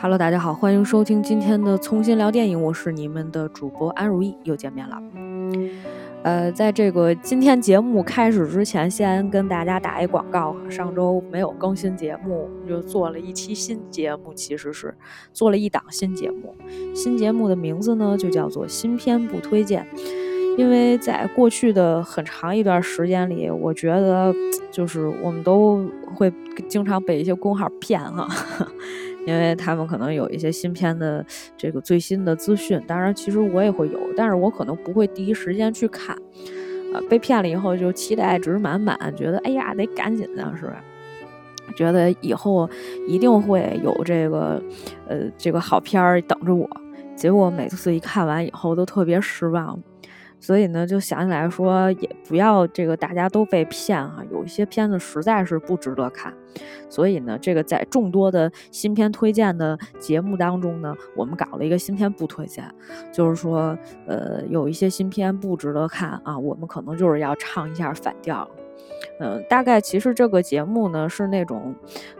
Hello，大家好，欢迎收听今天的重新聊电影，我是你们的主播安如意，又见面了。呃，在这个今天节目开始之前，先跟大家打一广告。上周没有更新节目，就做了一期新节目，其实是做了一档新节目。新节目的名字呢，就叫做新片不推荐。因为在过去的很长一段时间里，我觉得就是我们都会经常被一些公号骗哈。因为他们可能有一些新片的这个最新的资讯，当然其实我也会有，但是我可能不会第一时间去看，呃，被骗了以后就期待值满满，觉得哎呀得赶紧的是吧？觉得以后一定会有这个呃这个好片儿等着我，结果每次一看完以后都特别失望。所以呢，就想起来说，也不要这个大家都被骗哈，有一些片子实在是不值得看。所以呢，这个在众多的新片推荐的节目当中呢，我们搞了一个新片不推荐，就是说，呃，有一些新片不值得看啊，我们可能就是要唱一下反调。嗯，大概其实这个节目呢是那种，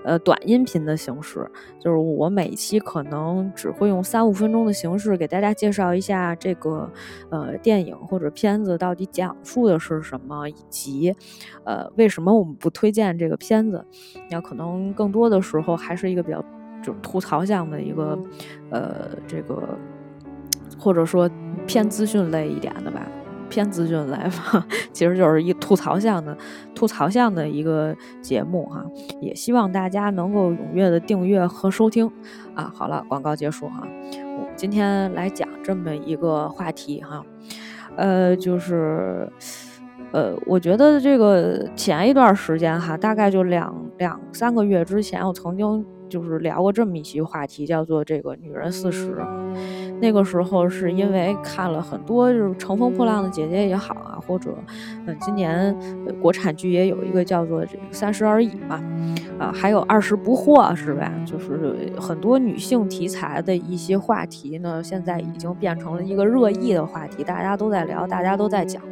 呃，短音频的形式，就是我每一期可能只会用三五分钟的形式给大家介绍一下这个，呃，电影或者片子到底讲述的是什么，以及，呃，为什么我们不推荐这个片子。那可能更多的时候还是一个比较就是吐槽向的一个，呃，这个或者说偏资讯类一点的吧。偏资讯来吧，其实就是一吐槽向的吐槽向的一个节目哈，也希望大家能够踊跃的订阅和收听啊。好了，广告结束哈，我今天来讲这么一个话题哈，呃，就是呃，我觉得这个前一段时间哈，大概就两两三个月之前，我曾经就是聊过这么一期话题，叫做这个女人四十。那个时候是因为看了很多就是乘风破浪的姐姐也好啊，或者嗯，今年国产剧也有一个叫做这三十而已嘛，啊，还有二十不惑是吧？就是很多女性题材的一些话题呢，现在已经变成了一个热议的话题，大家都在聊，大家都在讲。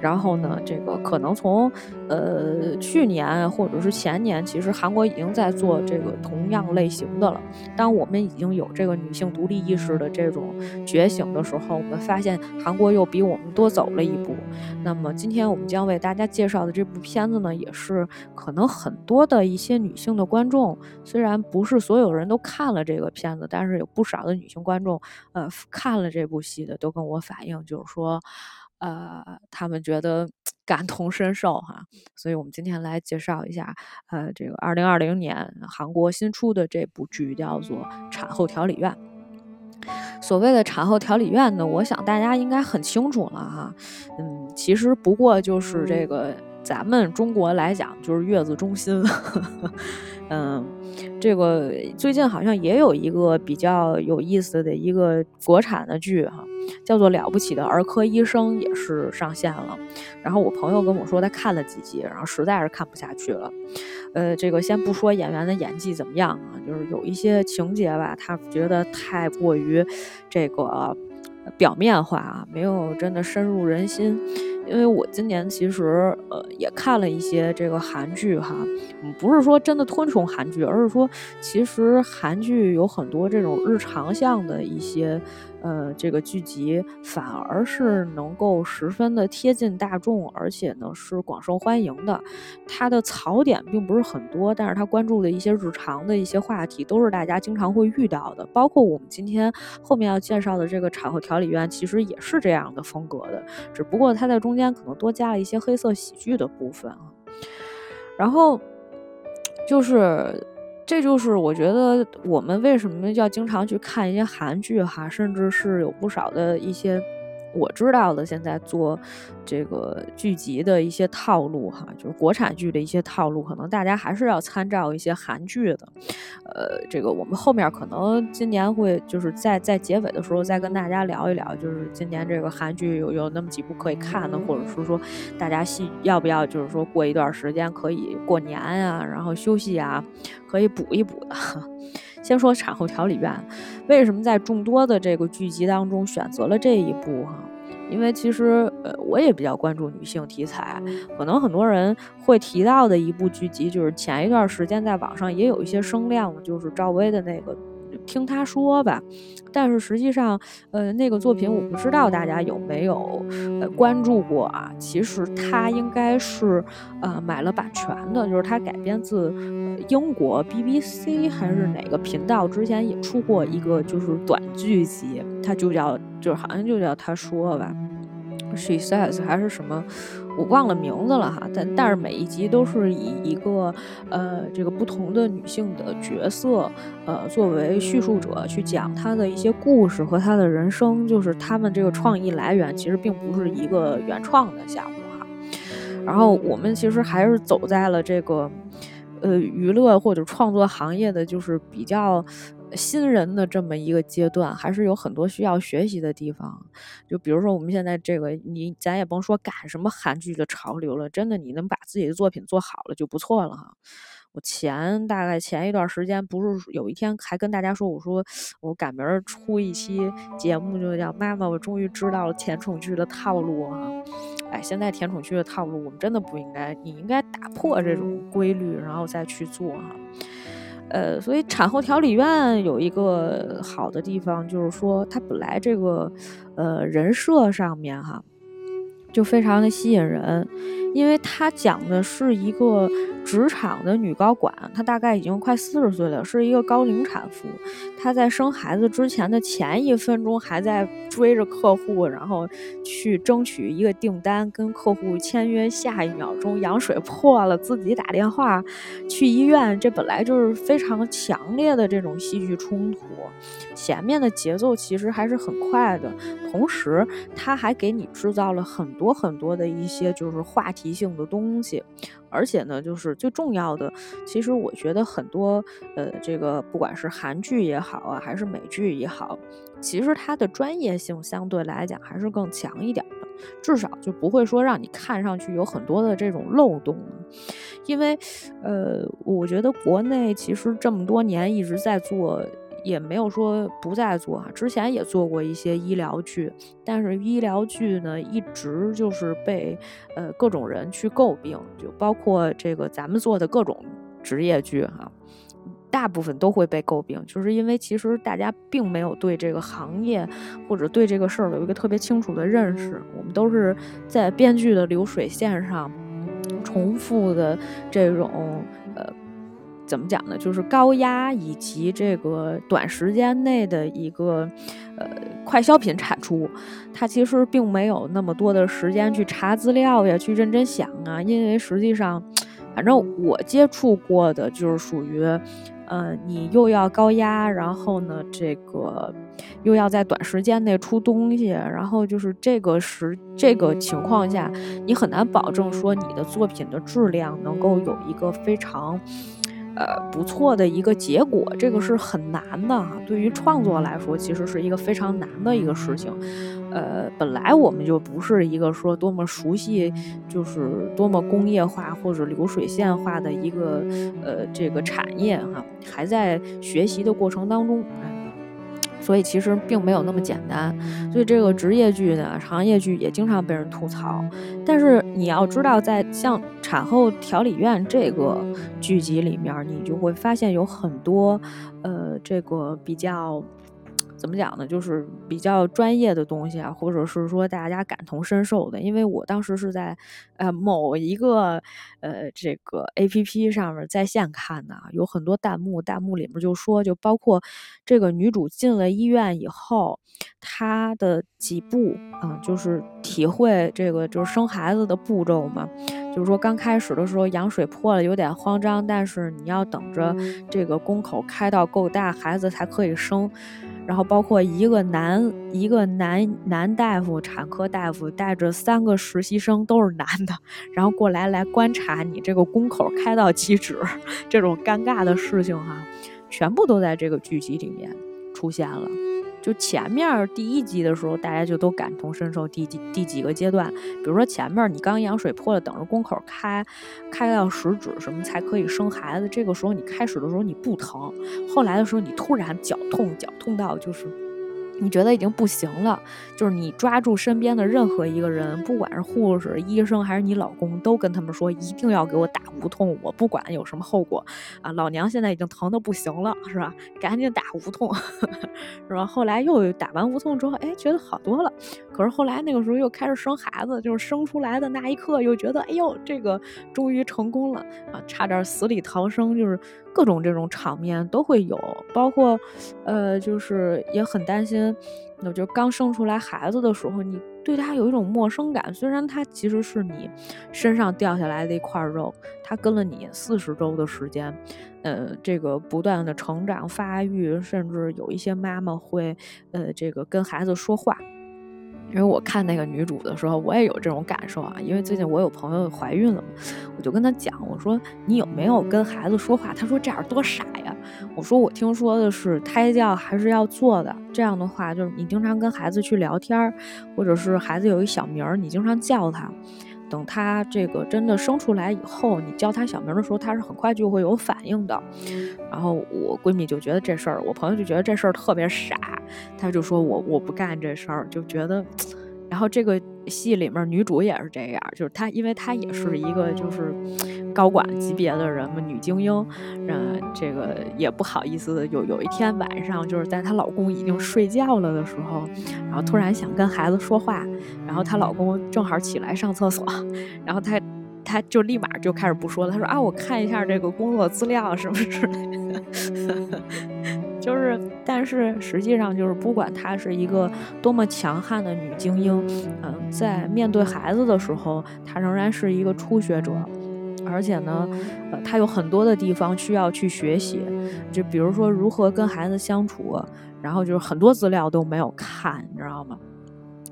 然后呢，这个可能从呃去年或者是前年，其实韩国已经在做这个同样类型的了。当我们已经有这个女性独立意识的这这种觉醒的时候，我们发现韩国又比我们多走了一步。那么今天我们将为大家介绍的这部片子呢，也是可能很多的一些女性的观众，虽然不是所有人都看了这个片子，但是有不少的女性观众，呃，看了这部戏的都跟我反映，就是说。呃，他们觉得 感同身受哈，所以我们今天来介绍一下，呃，这个二零二零年韩国新出的这部剧叫做《产后调理院》。所谓的产后调理院呢，我想大家应该很清楚了哈，嗯，其实不过就是这个咱们中国来讲就是月子中心，嗯。这个最近好像也有一个比较有意思的一个国产的剧哈，叫做《了不起的儿科医生》，也是上线了。然后我朋友跟我说他看了几集，然后实在是看不下去了。呃，这个先不说演员的演技怎么样啊，就是有一些情节吧，他觉得太过于这个表面化啊，没有真的深入人心。因为我今年其实呃也看了一些这个韩剧哈，不是说真的推崇韩剧，而是说其实韩剧有很多这种日常向的一些。呃，这个剧集反而是能够十分的贴近大众，而且呢是广受欢迎的。它的槽点并不是很多，但是它关注的一些日常的一些话题都是大家经常会遇到的。包括我们今天后面要介绍的这个产后调理院，其实也是这样的风格的，只不过它在中间可能多加了一些黑色喜剧的部分啊。然后就是。这就是我觉得我们为什么要经常去看一些韩剧哈，甚至是有不少的一些。我知道的，现在做这个剧集的一些套路哈，就是国产剧的一些套路，可能大家还是要参照一些韩剧的。呃，这个我们后面可能今年会就是在在结尾的时候再跟大家聊一聊，就是今年这个韩剧有有那么几部可以看的，或者是说大家戏要不要就是说过一段时间可以过年啊，然后休息啊，可以补一补的。先说产后调理院，为什么在众多的这个剧集当中选择了这一部哈？因为其实呃，我也比较关注女性题材，可能很多人会提到的一部剧集，就是前一段时间在网上也有一些声量，就是赵薇的那个听他说吧。但是实际上，呃，那个作品我不知道大家有没有呃关注过啊？其实他应该是呃买了版权的，就是他改编自英国 BBC 还是哪个频道之前也出过一个就是短剧集，他就叫就是好像就叫他说吧。She says 还是什么，我忘了名字了哈。但但是每一集都是以一个呃这个不同的女性的角色呃作为叙述者去讲她的一些故事和她的人生。就是他们这个创意来源其实并不是一个原创的项目哈。然后我们其实还是走在了这个呃娱乐或者创作行业的就是比较。新人的这么一个阶段，还是有很多需要学习的地方。就比如说，我们现在这个，你咱也甭说赶什么韩剧的潮流了，真的，你能把自己的作品做好了就不错了哈。我前大概前一段时间，不是有一天还跟大家说，我说我赶明儿出一期节目，就叫妈妈，我终于知道了甜宠剧的套路啊。哎，现在甜宠剧的套路，我们真的不应该，你应该打破这种规律，然后再去做哈。呃，所以产后调理院有一个好的地方，就是说它本来这个呃人设上面哈。就非常的吸引人，因为她讲的是一个职场的女高管，她大概已经快四十岁了，是一个高龄产妇。她在生孩子之前的前一分钟还在追着客户，然后去争取一个订单，跟客户签约。下一秒钟羊水破了，自己打电话去医院。这本来就是非常强烈的这种戏剧冲突，前面的节奏其实还是很快的，同时他还给你制造了很。多很多的一些就是话题性的东西，而且呢，就是最重要的，其实我觉得很多呃，这个不管是韩剧也好啊，还是美剧也好，其实它的专业性相对来讲还是更强一点的，至少就不会说让你看上去有很多的这种漏洞。因为呃，我觉得国内其实这么多年一直在做。也没有说不再做哈，之前也做过一些医疗剧，但是医疗剧呢，一直就是被呃各种人去诟病，就包括这个咱们做的各种职业剧哈，大部分都会被诟病，就是因为其实大家并没有对这个行业或者对这个事儿有一个特别清楚的认识，我们都是在编剧的流水线上重复的这种。怎么讲呢？就是高压以及这个短时间内的一个呃快消品产出，它其实并没有那么多的时间去查资料呀，去认真想啊。因为实际上，反正我接触过的就是属于，呃，你又要高压，然后呢，这个又要在短时间内出东西，然后就是这个时这个情况下，你很难保证说你的作品的质量能够有一个非常。呃，不错的一个结果，这个是很难的哈。对于创作来说，其实是一个非常难的一个事情。呃，本来我们就不是一个说多么熟悉，就是多么工业化或者流水线化的一个呃这个产业哈，还在学习的过程当中。所以其实并没有那么简单，所以这个职业剧呢，行业剧也经常被人吐槽。但是你要知道，在像产后调理院这个剧集里面，你就会发现有很多，呃，这个比较。怎么讲呢？就是比较专业的东西啊，或者是说大家感同身受的。因为我当时是在呃某一个呃这个 A P P 上面在线看的，有很多弹幕，弹幕里面就说，就包括这个女主进了医院以后，她的几步啊，就是体会这个就是生孩子的步骤嘛。就是说刚开始的时候羊水破了，有点慌张，但是你要等着这个宫口开到够大，孩子才可以生。然后包括一个男一个男男大夫，产科大夫带着三个实习生都是男的，然后过来来观察你这个宫口开到几指，这种尴尬的事情哈，全部都在这个剧集里面出现了。就前面第一集的时候，大家就都感同身受。第几第几个阶段，比如说前面你刚羊水破了，等着宫口开，开到十指什么才可以生孩子。这个时候你开始的时候你不疼，后来的时候你突然绞痛，绞痛到就是你觉得已经不行了，就是你抓住身边的任何一个人，不管是护士、医生还是你老公，都跟他们说一定要给我打无痛，我不管有什么后果啊！老娘现在已经疼的不行了，是吧？赶紧打无痛，是吧？后来又打完无痛之后，哎，觉得好多了。可是后来那个时候又开始生孩子，就是生出来的那一刻又觉得，哎呦，这个终于成功了啊，差点死里逃生，就是各种这种场面都会有，包括，呃，就是也很担心。那就刚生出来孩子的时候，你对他有一种陌生感。虽然他其实是你身上掉下来的一块肉，他跟了你四十周的时间，呃，这个不断的成长发育，甚至有一些妈妈会，呃，这个跟孩子说话。因为我看那个女主的时候，我也有这种感受啊。因为最近我有朋友怀孕了嘛，我就跟她讲，我说你有没有跟孩子说话？她说这样多傻呀。我说我听说的是胎教还是要做的，这样的话就是你经常跟孩子去聊天，或者是孩子有一小名儿，你经常叫他。等他这个真的生出来以后，你叫他小名的时候，他是很快就会有反应的。然后我闺蜜就觉得这事儿，我朋友就觉得这事儿特别傻，她就说我我不干这事儿，就觉得。然后这个戏里面女主也是这样，就是她，因为她也是一个就是高管级别的人嘛，女精英，嗯，这个也不好意思，有有一天晚上，就是在她老公已经睡觉了的时候，然后突然想跟孩子说话，然后她老公正好起来上厕所，然后她她就立马就开始不说了，她说啊，我看一下这个工作资料什么之类的。就是，但是实际上就是，不管她是一个多么强悍的女精英，嗯，在面对孩子的时候，她仍然是一个初学者，而且呢，呃，他有很多的地方需要去学习，就比如说如何跟孩子相处，然后就是很多资料都没有看，你知道吗？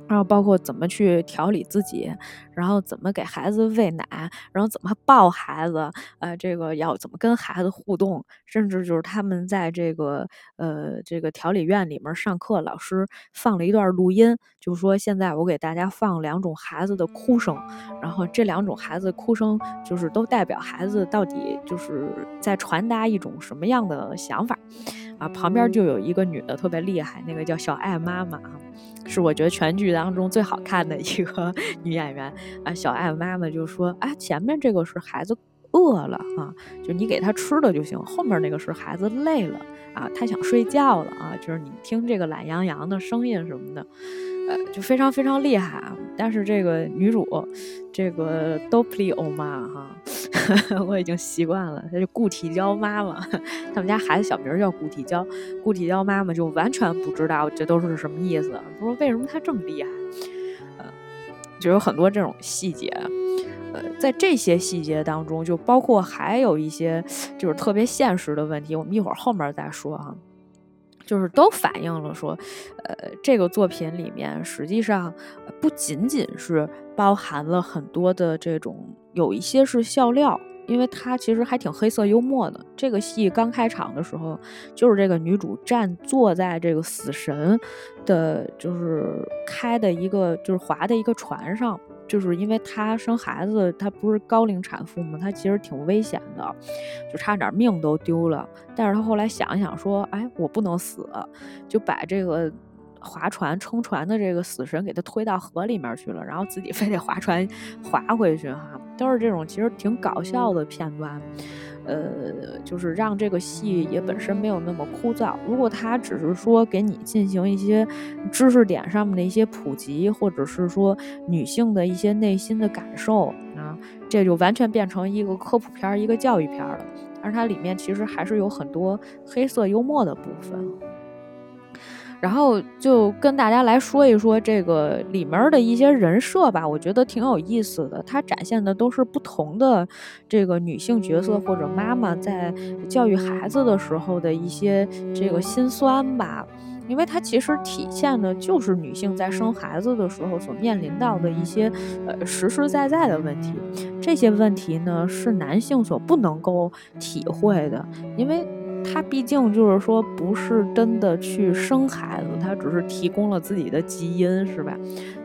然后包括怎么去调理自己，然后怎么给孩子喂奶，然后怎么抱孩子，呃，这个要怎么跟孩子互动，甚至就是他们在这个呃这个调理院里面上课，老师放了一段录音，就是说现在我给大家放两种孩子的哭声，然后这两种孩子哭声就是都代表孩子到底就是在传达一种什么样的想法。啊，旁边就有一个女的特别厉害，那个叫小爱妈妈啊，是我觉得全剧当中最好看的一个 女演员啊。小爱妈妈就说：“啊，前面这个是孩子饿了啊，就你给他吃的就行；后面那个是孩子累了啊，他想睡觉了啊，就是你听这个懒洋洋的声音什么的。”呃，就非常非常厉害啊！但是这个女主，这个都普利欧妈哈，我已经习惯了，她就固体胶妈妈，他们家孩子小名叫固体胶，固体胶妈妈就完全不知道这都是什么意思。她说为什么她这么厉害？就有很多这种细节。呃，在这些细节当中，就包括还有一些就是特别现实的问题，我们一会儿后面再说啊。就是都反映了说，呃，这个作品里面实际上不仅仅是包含了很多的这种，有一些是笑料，因为它其实还挺黑色幽默的。这个戏刚开场的时候，就是这个女主站坐在这个死神的，就是开的一个就是划的一个船上。就是因为她生孩子，她不是高龄产妇嘛，她其实挺危险的，就差点命都丢了。但是她后来想一想说，哎，我不能死，就把这个划船撑船的这个死神给他推到河里面去了，然后自己 非得划船划回去哈，都是这种其实挺搞笑的片段。呃，就是让这个戏也本身没有那么枯燥。如果他只是说给你进行一些知识点上面的一些普及，或者是说女性的一些内心的感受啊，这就完全变成一个科普片、一个教育片儿了。而它里面其实还是有很多黑色幽默的部分。然后就跟大家来说一说这个里面的一些人设吧，我觉得挺有意思的。它展现的都是不同的这个女性角色或者妈妈在教育孩子的时候的一些这个心酸吧，因为它其实体现的就是女性在生孩子的时候所面临到的一些呃实实在在的问题。这些问题呢是男性所不能够体会的，因为。他毕竟就是说，不是真的去生孩子，他只是提供了自己的基因，是吧？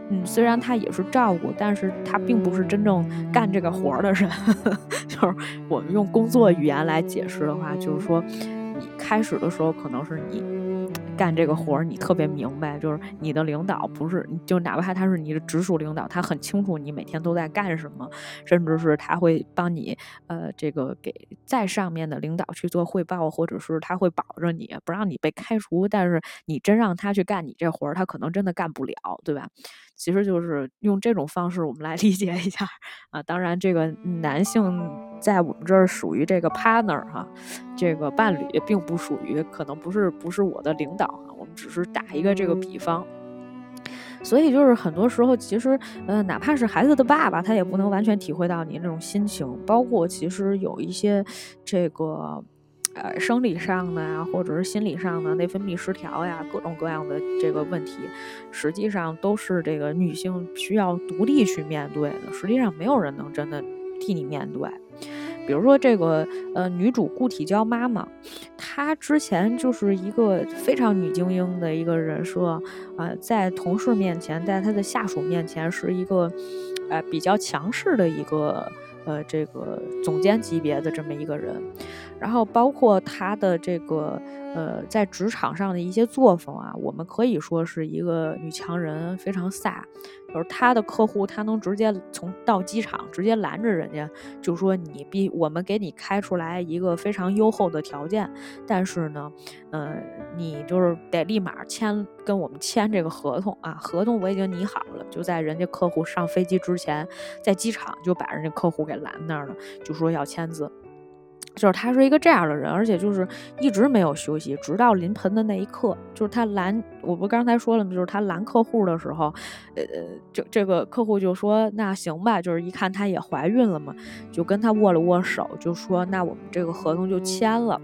嗯，虽然他也是照顾，但是他并不是真正干这个活的人。就是我们用工作语言来解释的话，就是说，你开始的时候可能是你。干这个活儿，你特别明白，就是你的领导不是，就哪怕他是你的直属领导，他很清楚你每天都在干什么，甚至是他会帮你，呃，这个给在上面的领导去做汇报，或者是他会保着你不让你被开除，但是你真让他去干你这活儿，他可能真的干不了，对吧？其实就是用这种方式，我们来理解一下啊。当然，这个男性在我们这儿属于这个 partner 哈，这个伴侣，并不属于，可能不是不是我的领导哈。我们只是打一个这个比方。所以就是很多时候，其实呃，哪怕是孩子的爸爸，他也不能完全体会到你那种心情。包括其实有一些这个。呃，生理上的呀，或者是心理上的内分泌失调呀，各种各样的这个问题，实际上都是这个女性需要独立去面对的。实际上，没有人能真的替你面对。比如说这个呃，女主固体娇妈妈，她之前就是一个非常女精英的一个人设啊，在同事面前，在她的下属面前，是一个呃比较强势的一个。呃，这个总监级别的这么一个人，然后包括他的这个呃，在职场上的一些作风啊，我们可以说是一个女强人，非常飒。就是他的客户，他能直接从到机场直接拦着人家，就说你必我们给你开出来一个非常优厚的条件，但是呢，呃，你就是得立马签跟我们签这个合同啊，合同我已经拟好了，就在人家客户上飞机之前，在机场就把人家客户给拦那儿了，就说要签字。就是他是一个这样的人，而且就是一直没有休息，直到临盆的那一刻，就是他拦，我不刚才说了吗？就是他拦客户的时候，呃，这这个客户就说那行吧，就是一看她也怀孕了嘛，就跟他握了握手，就说那我们这个合同就签了，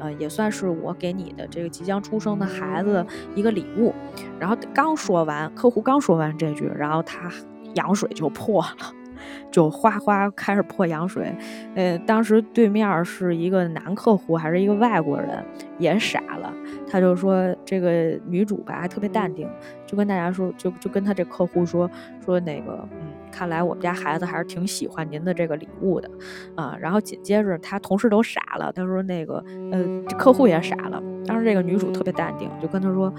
呃，也算是我给你的这个即将出生的孩子一个礼物。然后刚说完，客户刚说完这句，然后他羊水就破了。就哗哗开始泼羊水，呃，当时对面是一个男客户还是一个外国人，也傻了。他就说这个女主吧，还特别淡定，就跟大家说，就就跟他这客户说说那个，看来我们家孩子还是挺喜欢您的这个礼物的，啊，然后紧接着他同事都傻了，他说那个，呃，客户也傻了。当时这个女主特别淡定，就跟他说，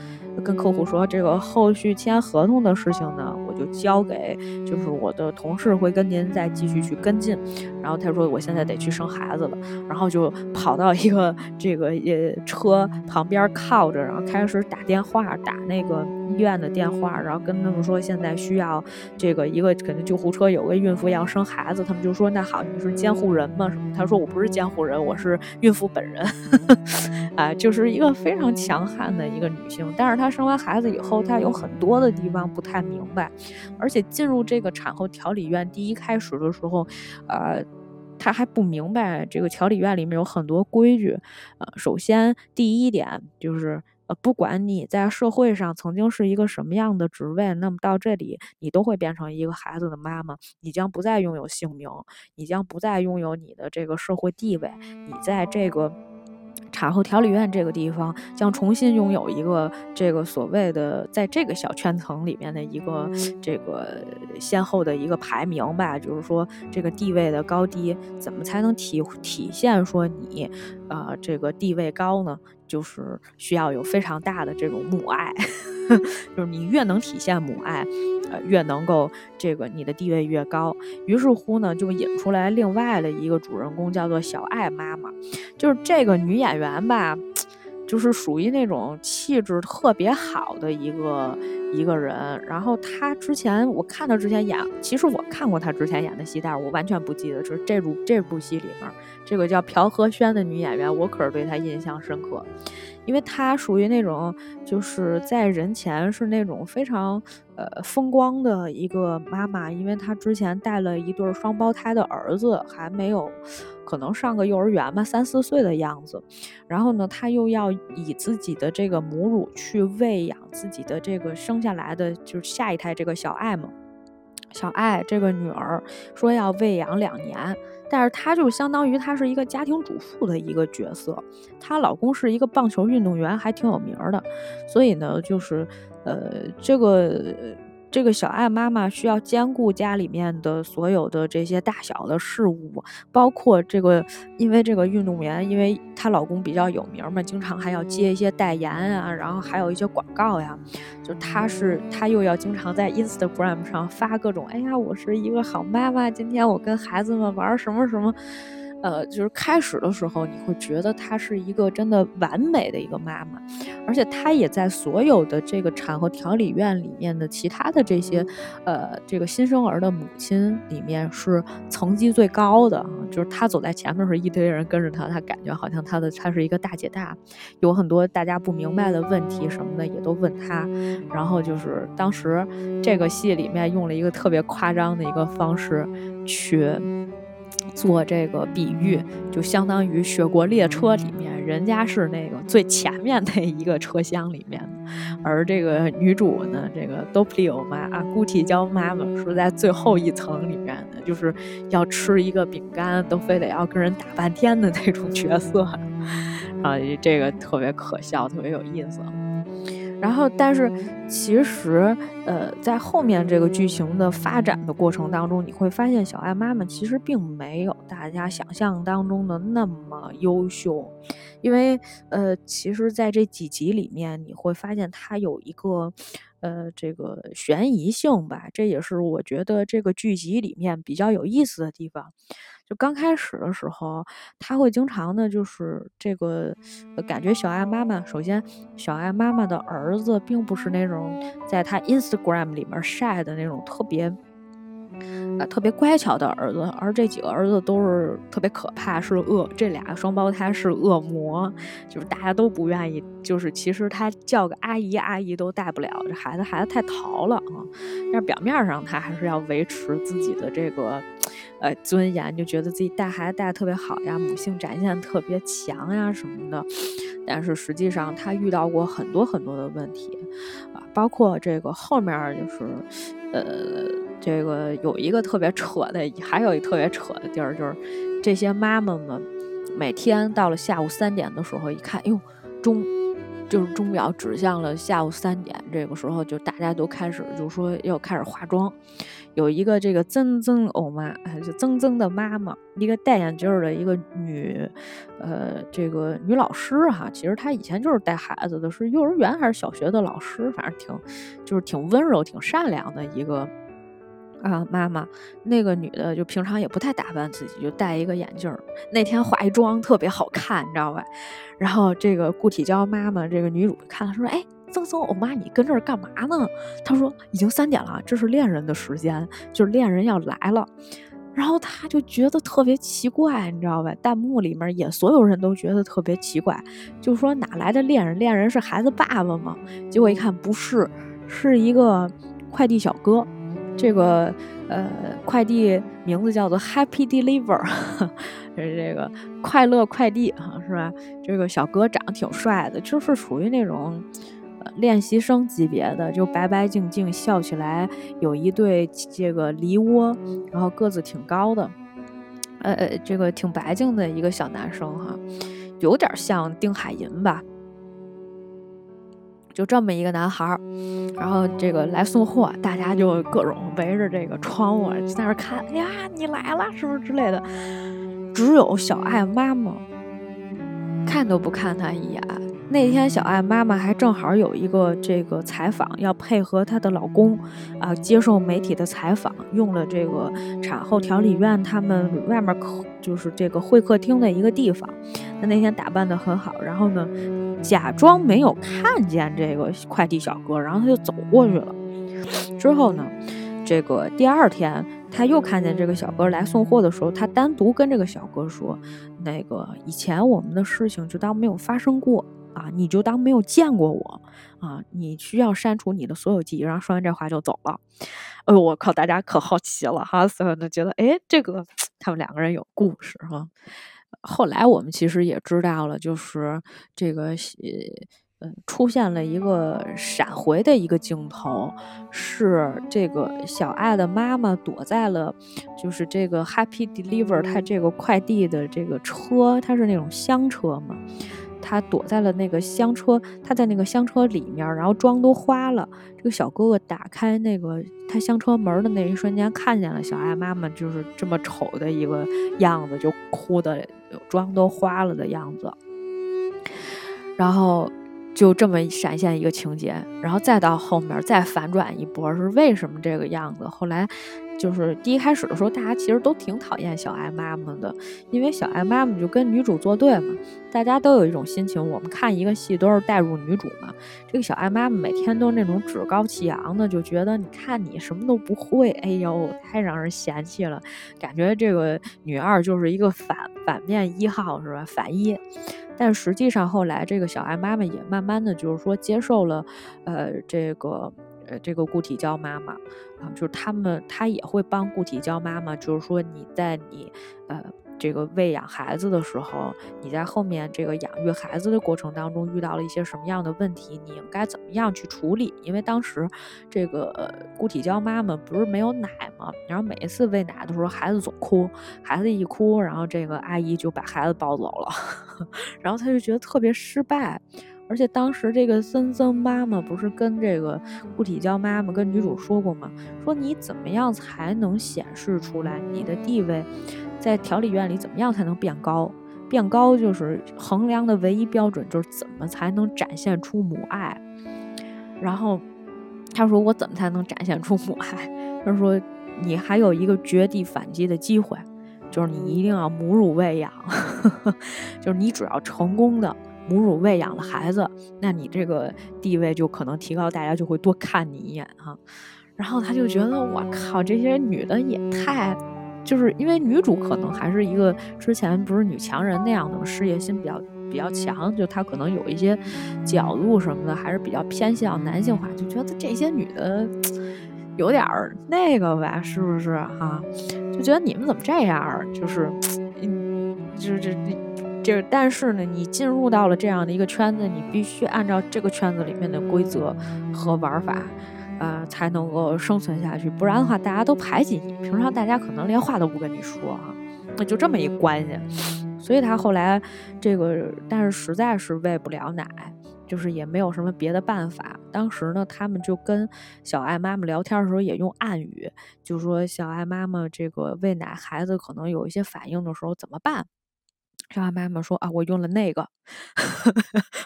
跟客户说，这个后续签合同的事情呢，我就交给就是我的同事会跟您再继续去跟进。然后他说我现在得去生孩子了，然后就跑到一个这个呃车旁边靠着，然后开始打电话，打那个医院的电话，然后跟他们说现在需要这个一个肯定救护车，有个孕妇要生孩子。他们就说那好，你是监护人吗？什么？他说我不是监护人，我是孕妇本人。啊，就是一个非常强悍的一个女性，但是她生完孩子以后，她有很多的地方不太明白，而且进入这个产后调理院，第一开始的时候，呃，她还不明白这个调理院里面有很多规矩。呃，首先第一点就是，不管你在社会上曾经是一个什么样的职位，那么到这里你都会变成一个孩子的妈妈，你将不再拥有姓名，你将不再拥有你的这个社会地位，你在这个。产后调理院这个地方将重新拥有一个这个所谓的在这个小圈层里面的一个这个先后的一个排名吧，就是说这个地位的高低，怎么才能体体现说你啊这个地位高呢？就是需要有非常大的这种母爱，就是你越能体现母爱。呃越能够这个你的地位越高，于是乎呢，就引出来另外的一个主人公，叫做小爱妈妈。就是这个女演员吧，就是属于那种气质特别好的一个一个人。然后他之前我看他之前演，其实我看过他之前演的戏，但是我完全不记得。就是这部这部戏里面，这个叫朴和轩的女演员，我可是对她印象深刻。因为她属于那种就是在人前是那种非常呃风光的一个妈妈，因为她之前带了一对双胞胎的儿子，还没有可能上个幼儿园吧，三四岁的样子。然后呢，她又要以自己的这个母乳去喂养自己的这个生下来的就是下一胎这个小爱嘛。小爱这个女儿说要喂养两年。但是她就相当于她是一个家庭主妇的一个角色，她老公是一个棒球运动员，还挺有名的，所以呢，就是呃，这个这个小爱妈妈需要兼顾家里面的所有的这些大小的事务，包括这个，因为这个运动员，因为她老公比较有名嘛，经常还要接一些代言啊，然后还有一些广告呀，就她是她又要经常在 Instagram 上发各种，哎呀，我是一个好妈妈，今天我跟孩子们玩什么什么。呃，就是开始的时候，你会觉得她是一个真的完美的一个妈妈，而且她也在所有的这个产后调理院里面的其他的这些，呃，这个新生儿的母亲里面是层级最高的。就是她走在前面时候，一堆人跟着她，她感觉好像她的她是一个大姐大，有很多大家不明白的问题什么的也都问她。然后就是当时这个戏里面用了一个特别夸张的一个方式去。做这个比喻，就相当于雪国列车里面，人家是那个最前面那一个车厢里面的，而这个女主呢，这个 Doppio 妈啊，固体胶妈妈是在最后一层里面的，就是要吃一个饼干都非得要跟人打半天的那种角色，啊，这个特别可笑，特别有意思。然后，但是其实，呃，在后面这个剧情的发展的过程当中，你会发现小爱妈妈其实并没有大家想象当中的那么优秀，因为，呃，其实在这几集里面，你会发现她有一个，呃，这个悬疑性吧，这也是我觉得这个剧集里面比较有意思的地方。就刚开始的时候，他会经常的，就是这个感觉小爱妈妈。首先，小爱妈妈的儿子并不是那种在他 Instagram 里面晒的那种特别。啊，特别乖巧的儿子，而这几个儿子都是特别可怕，是恶。这俩双胞胎是恶魔，就是大家都不愿意。就是其实他叫个阿姨，阿姨都带不了。这孩子孩子太淘了啊！但是表面上他还是要维持自己的这个呃尊严，就觉得自己带孩子带的特别好呀，母性展现特别强呀什么的。但是实际上他遇到过很多很多的问题啊，包括这个后面就是呃。这个有一个特别扯的，还有一特别扯的地儿，就是这些妈妈们每天到了下午三点的时候，一看，哎呦，钟就是钟表指向了下午三点，这个时候就大家都开始就说要开始化妆。有一个这个曾曾欧妈，哎，就曾曾的妈妈，一个戴眼镜的一个女，呃，这个女老师哈，其实她以前就是带孩子的，是幼儿园还是小学的老师，反正挺就是挺温柔、挺善良的一个。啊，妈妈，那个女的就平常也不太打扮自己，就戴一个眼镜儿。那天化一妆特别好看，你知道吧？然后这个固体胶妈妈，这个女主看了说：“哎，曾曾，我妈你跟这儿干嘛呢？”她说：“已经三点了，这是恋人的时间，就是恋人要来了。”然后她就觉得特别奇怪，你知道吧？弹幕里面也所有人都觉得特别奇怪，就说哪来的恋人？恋人是孩子爸爸吗？结果一看不是，是一个快递小哥。这个呃，快递名字叫做 Happy Deliver，是这个快乐快递哈，是吧？这个小哥长得挺帅的，就是属于那种练习生级别的，就白白净净，笑起来有一对这个梨窝，然后个子挺高的，呃，这个挺白净的一个小男生哈，有点像丁海寅吧。就这么一个男孩儿，然后这个来送货，大家就各种围着这个窗户在那看，哎呀，你来了，是不是之类的？只有小爱妈妈看都不看他一眼。那天小爱妈妈还正好有一个这个采访，要配合她的老公啊接受媒体的采访，用了这个产后调理院他们外面客就是这个会客厅的一个地方。她那天打扮得很好，然后呢假装没有看见这个快递小哥，然后她就走过去了。之后呢，这个第二天她又看见这个小哥来送货的时候，她单独跟这个小哥说：“那个以前我们的事情就当没有发生过。”啊，你就当没有见过我啊！你需要删除你的所有记忆。然后说完这话就走了。哎呦，我靠，大家可好奇了哈，所有人都觉得，哎，这个他们两个人有故事哈。后来我们其实也知道了，就是这个呃，出现了一个闪回的一个镜头，是这个小爱的妈妈躲在了，就是这个 Happy Deliver 它这个快递的这个车，它是那种厢车嘛。他躲在了那个香车，他在那个香车里面，然后妆都花了。这个小哥哥打开那个他香车门的那一瞬间，看见了小爱妈妈就是这么丑的一个样子，就哭的妆都花了的样子。然后就这么闪现一个情节，然后再到后面再反转一波，是为什么这个样子？后来。就是第一开始的时候，大家其实都挺讨厌小爱妈妈的，因为小爱妈妈就跟女主作对嘛。大家都有一种心情，我们看一个戏都是带入女主嘛。这个小爱妈妈每天都那种趾高气扬的，就觉得你看你什么都不会，哎呦，太让人嫌弃了。感觉这个女二就是一个反反面一号是吧？反一。但实际上后来这个小爱妈妈也慢慢的就是说接受了，呃，这个。这个固体胶妈妈啊，就是他们，他也会帮固体胶妈妈，就是说你在你呃这个喂养孩子的时候，你在后面这个养育孩子的过程当中遇到了一些什么样的问题，你应该怎么样去处理？因为当时这个固体胶妈妈不是没有奶吗？然后每一次喂奶的时候，孩子总哭，孩子一哭，然后这个阿姨就把孩子抱走了，然后他就觉得特别失败。而且当时这个森森妈妈不是跟这个固体胶妈妈跟女主说过吗？说你怎么样才能显示出来你的地位，在调理院里怎么样才能变高？变高就是衡量的唯一标准，就是怎么才能展现出母爱。然后他说我怎么才能展现出母爱？他说你还有一个绝地反击的机会，就是你一定要母乳喂养，就是你只要成功的。母乳喂养了孩子，那你这个地位就可能提高，大家就会多看你一眼哈。然后他就觉得，我靠，这些女的也太，就是因为女主可能还是一个之前不是女强人那样的事业心比较比较强，就她可能有一些角度什么的还是比较偏向男性化，就觉得这些女的有点那个吧，是不是哈？就觉得你们怎么这样？就是，嗯，就是这就是，但是呢，你进入到了这样的一个圈子，你必须按照这个圈子里面的规则和玩法，呃，才能够生存下去。不然的话，大家都排挤你。平常大家可能连话都不跟你说啊，那就这么一关系。所以他后来这个，但是实在是喂不了奶，就是也没有什么别的办法。当时呢，他们就跟小爱妈妈聊天的时候也用暗语，就说小爱妈妈这个喂奶孩子可能有一些反应的时候怎么办？小爱妈妈说啊，我用了那个，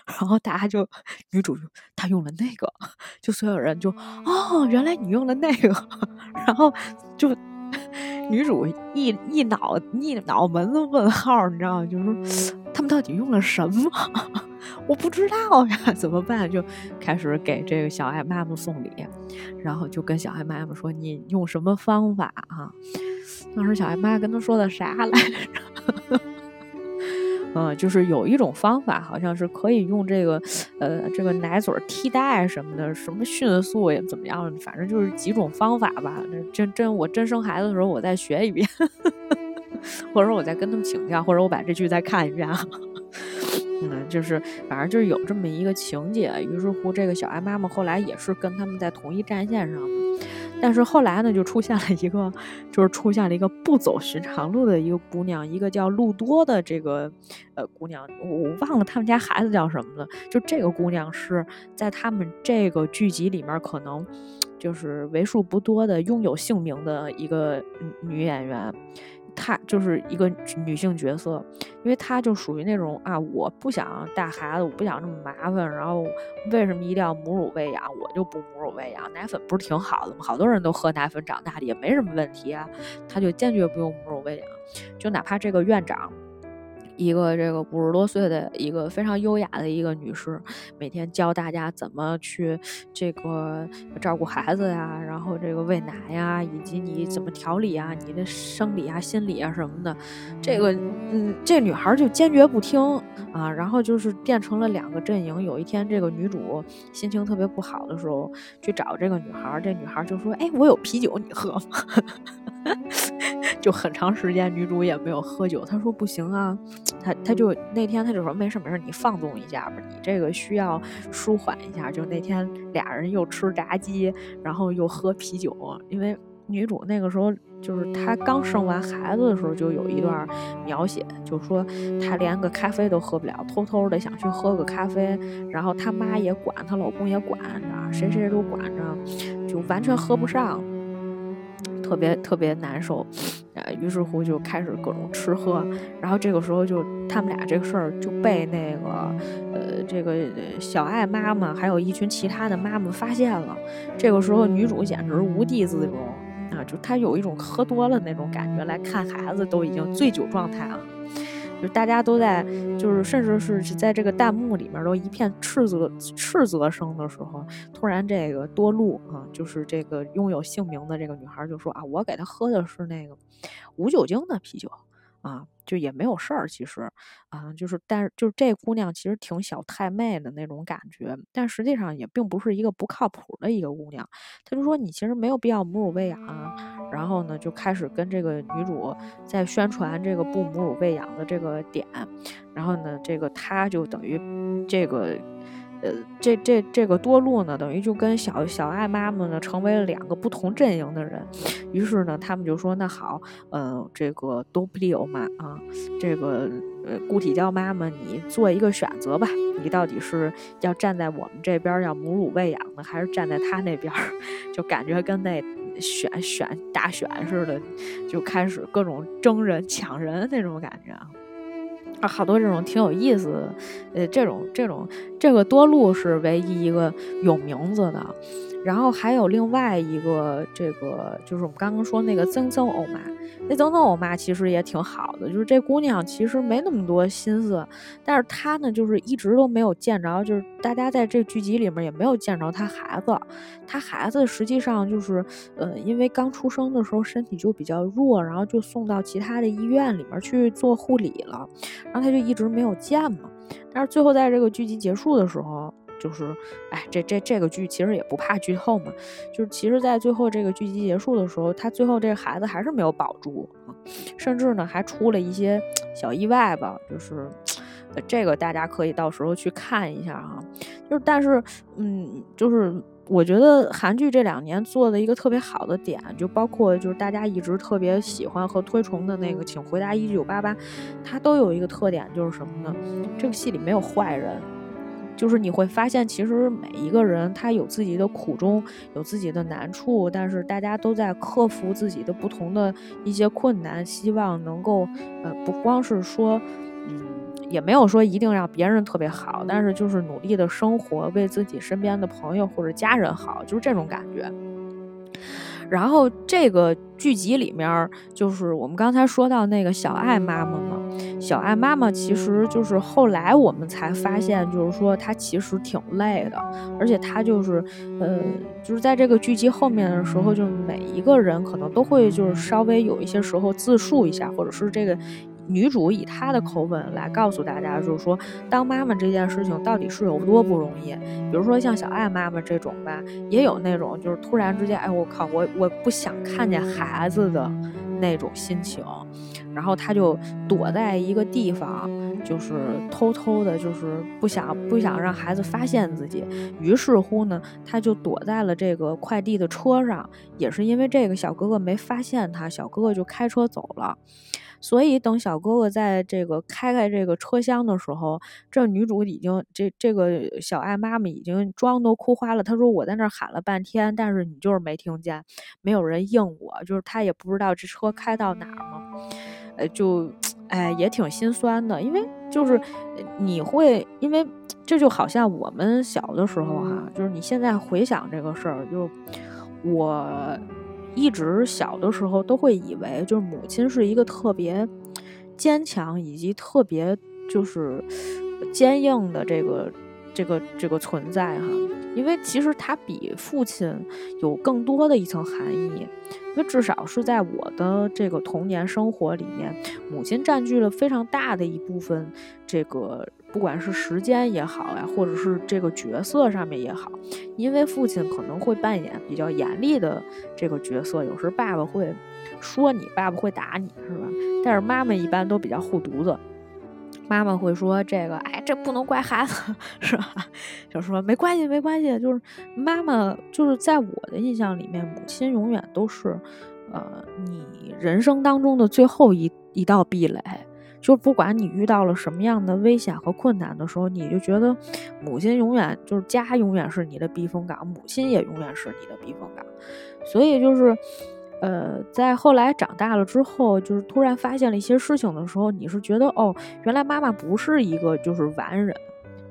然后大家就女主就她用了那个，就所有人就哦，原来你用了那个，然后就女主一一脑一脑门子问号，你知道吗？就说他们到底用了什么？我不知道呀，怎么办？就开始给这个小爱妈妈送礼，然后就跟小爱妈妈说你用什么方法啊？当时小爱妈跟他说的啥来着？嗯，就是有一种方法，好像是可以用这个，呃，这个奶嘴替代什么的，什么迅速也怎么样，反正就是几种方法吧。那真真我真生孩子的时候，我再学一遍，或者说我再跟他们请教，或者我把这剧再看一遍。嗯，就是反正就是有这么一个情节。于是乎，这个小爱妈妈后来也是跟他们在同一战线上但是后来呢，就出现了一个，就是出现了一个不走寻常路的一个姑娘，一个叫路多的这个呃姑娘，我忘了他们家孩子叫什么了。就这个姑娘是在他们这个剧集里面可能就是为数不多的拥有姓名的一个女演员。她就是一个女性角色，因为她就属于那种啊，我不想带孩子，我不想这么麻烦，然后为什么一定要母乳喂养？我就不母乳喂养，奶粉不是挺好的吗？好多人都喝奶粉长大的，也没什么问题啊。她就坚决不用母乳喂养，就哪怕这个院长。一个这个五十多岁的一个非常优雅的一个女士，每天教大家怎么去这个照顾孩子呀，然后这个喂奶呀，以及你怎么调理啊，你的生理啊、心理啊什么的。这个，嗯，这女孩就坚决不听啊，然后就是变成了两个阵营。有一天，这个女主心情特别不好的时候，去找这个女孩，这女孩就说：“哎，我有啤酒，你喝吗？” 就很长时间，女主也没有喝酒。她说不行啊，她她就那天他就说没事没事，你放纵一下吧，你这个需要舒缓一下。就那天俩人又吃炸鸡，然后又喝啤酒，因为女主那个时候就是她刚生完孩子的时候，就有一段描写，就说她连个咖啡都喝不了，偷偷的想去喝个咖啡，然后她妈也管，她老公也管着，谁谁都管着，就完全喝不上。特别特别难受，呃，于是乎就开始各种吃喝，然后这个时候就他们俩这个事儿就被那个呃这个小爱妈妈还有一群其他的妈妈发现了，这个时候女主简直无地自容啊，就她有一种喝多了那种感觉，来看孩子都已经醉酒状态了。就大家都在，就是甚至是在这个弹幕里面都一片斥责斥责声的时候，突然这个多露啊，就是这个拥有姓名的这个女孩就说啊，我给她喝的是那个无酒精的啤酒。啊，就也没有事儿，其实，啊，就是，但是，就是这姑娘其实挺小太妹的那种感觉，但实际上也并不是一个不靠谱的一个姑娘。她就说你其实没有必要母乳喂养，啊然后呢，就开始跟这个女主在宣传这个不母乳喂养的这个点，然后呢，这个她就等于这个。呃，这这这个多路呢，等于就跟小小爱妈妈呢成为了两个不同阵营的人。于是呢，他们就说：“那好，嗯，这个多普利欧妈啊，这个呃固体胶妈妈，你做一个选择吧，你到底是要站在我们这边要母乳喂养呢，还是站在他那边？就感觉跟那选选大选似的，就开始各种争人抢人那种感觉啊。”啊，好多这种挺有意思的，呃，这种这种这个多路是唯一一个有名字的，然后还有另外一个，这个就是我们刚刚说那个曾曾欧妈。那曾曾欧妈其实也挺好的，就是这姑娘其实没那么多心思，但是她呢，就是一直都没有见着，就是大家在这剧集里面也没有见着她孩子。她孩子实际上就是，呃，因为刚出生的时候身体就比较弱，然后就送到其他的医院里面去做护理了，然后她就一直没有见嘛。但是最后在这个剧集结束的时候。就是，哎，这这这个剧其实也不怕剧透嘛。就是其实，在最后这个剧集结束的时候，他最后这个孩子还是没有保住，甚至呢还出了一些小意外吧。就是，这个大家可以到时候去看一下哈。就是，但是，嗯，就是我觉得韩剧这两年做的一个特别好的点，就包括就是大家一直特别喜欢和推崇的那个《请回答一九八八》，它都有一个特点，就是什么呢？这个戏里没有坏人。就是你会发现，其实每一个人他有自己的苦衷，有自己的难处，但是大家都在克服自己的不同的一些困难，希望能够，呃，不光是说，嗯，也没有说一定让别人特别好，但是就是努力的生活，为自己身边的朋友或者家人好，就是这种感觉。然后这个剧集里面，就是我们刚才说到那个小爱妈妈嘛，小爱妈妈其实就是后来我们才发现，就是说她其实挺累的，而且她就是，呃，就是在这个剧集后面的时候，就每一个人可能都会就是稍微有一些时候自述一下，或者是这个。女主以她的口吻来告诉大家，就是说当妈妈这件事情到底是有多不容易。比如说像小爱妈妈这种吧，也有那种就是突然之间，哎，我靠，我我不想看见孩子的那种心情，然后她就躲在一个地方，就是偷偷的，就是不想不想让孩子发现自己。于是乎呢，她就躲在了这个快递的车上，也是因为这个小哥哥没发现她，小哥哥就开车走了。所以等小哥哥在这个开开这个车厢的时候，这女主已经这这个小爱妈妈已经妆都哭花了。她说：“我在那儿喊了半天，但是你就是没听见，没有人应我，就是她也不知道这车开到哪儿嘛。”呃，就哎也挺心酸的，因为就是你会，因为这就好像我们小的时候哈，就是你现在回想这个事儿，就我。一直小的时候都会以为，就是母亲是一个特别坚强以及特别就是坚硬的这个这个这个存在哈，因为其实她比父亲有更多的一层含义。因为至少是在我的这个童年生活里面，母亲占据了非常大的一部分，这个不管是时间也好呀，或者是这个角色上面也好，因为父亲可能会扮演比较严厉的这个角色，有时爸爸会说你，爸爸会打你，是吧？但是妈妈一般都比较护犊子。妈妈会说这个，哎，这不能怪孩子，是吧？就说没关系，没关系，就是妈妈就是在我的印象里面，母亲永远都是，呃，你人生当中的最后一一道壁垒。就不管你遇到了什么样的危险和困难的时候，你就觉得母亲永远就是家，永远是你的避风港，母亲也永远是你的避风港。所以就是，呃，在后来长大了之后，就是突然发现了一些事情的时候，你是觉得哦，原来妈妈不是一个就是完人，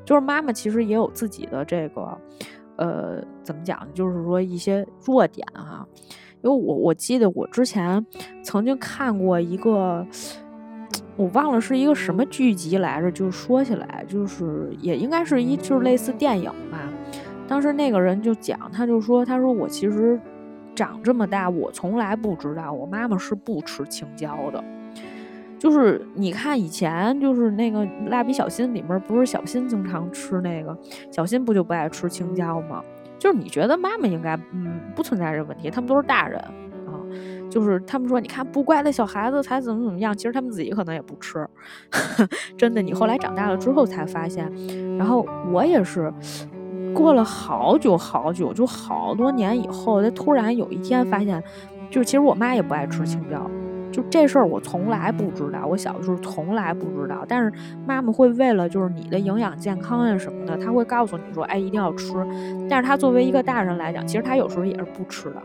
就是妈妈其实也有自己的这个，呃，怎么讲，就是说一些弱点啊。因为我我记得我之前曾经看过一个。我忘了是一个什么剧集来着，就说起来，就是也应该是一就是类似电影吧。当时那个人就讲，他就说，他说我其实长这么大，我从来不知道我妈妈是不吃青椒的。就是你看以前就是那个蜡笔小新里面，不是小新经常吃那个，小新不就不爱吃青椒吗？就是你觉得妈妈应该嗯不存在这个问题，他们都是大人。就是他们说，你看不乖的小孩子才怎么怎么样，其实他们自己可能也不吃。真的，你后来长大了之后才发现。然后我也是过了好久好久，就好多年以后，他突然有一天发现，就其实我妈也不爱吃青椒。就这事儿我从来不知道，我小的时候从来不知道。但是妈妈会为了就是你的营养健康呀什么的，她会告诉你说，哎，一定要吃。但是她作为一个大人来讲，其实她有时候也是不吃的。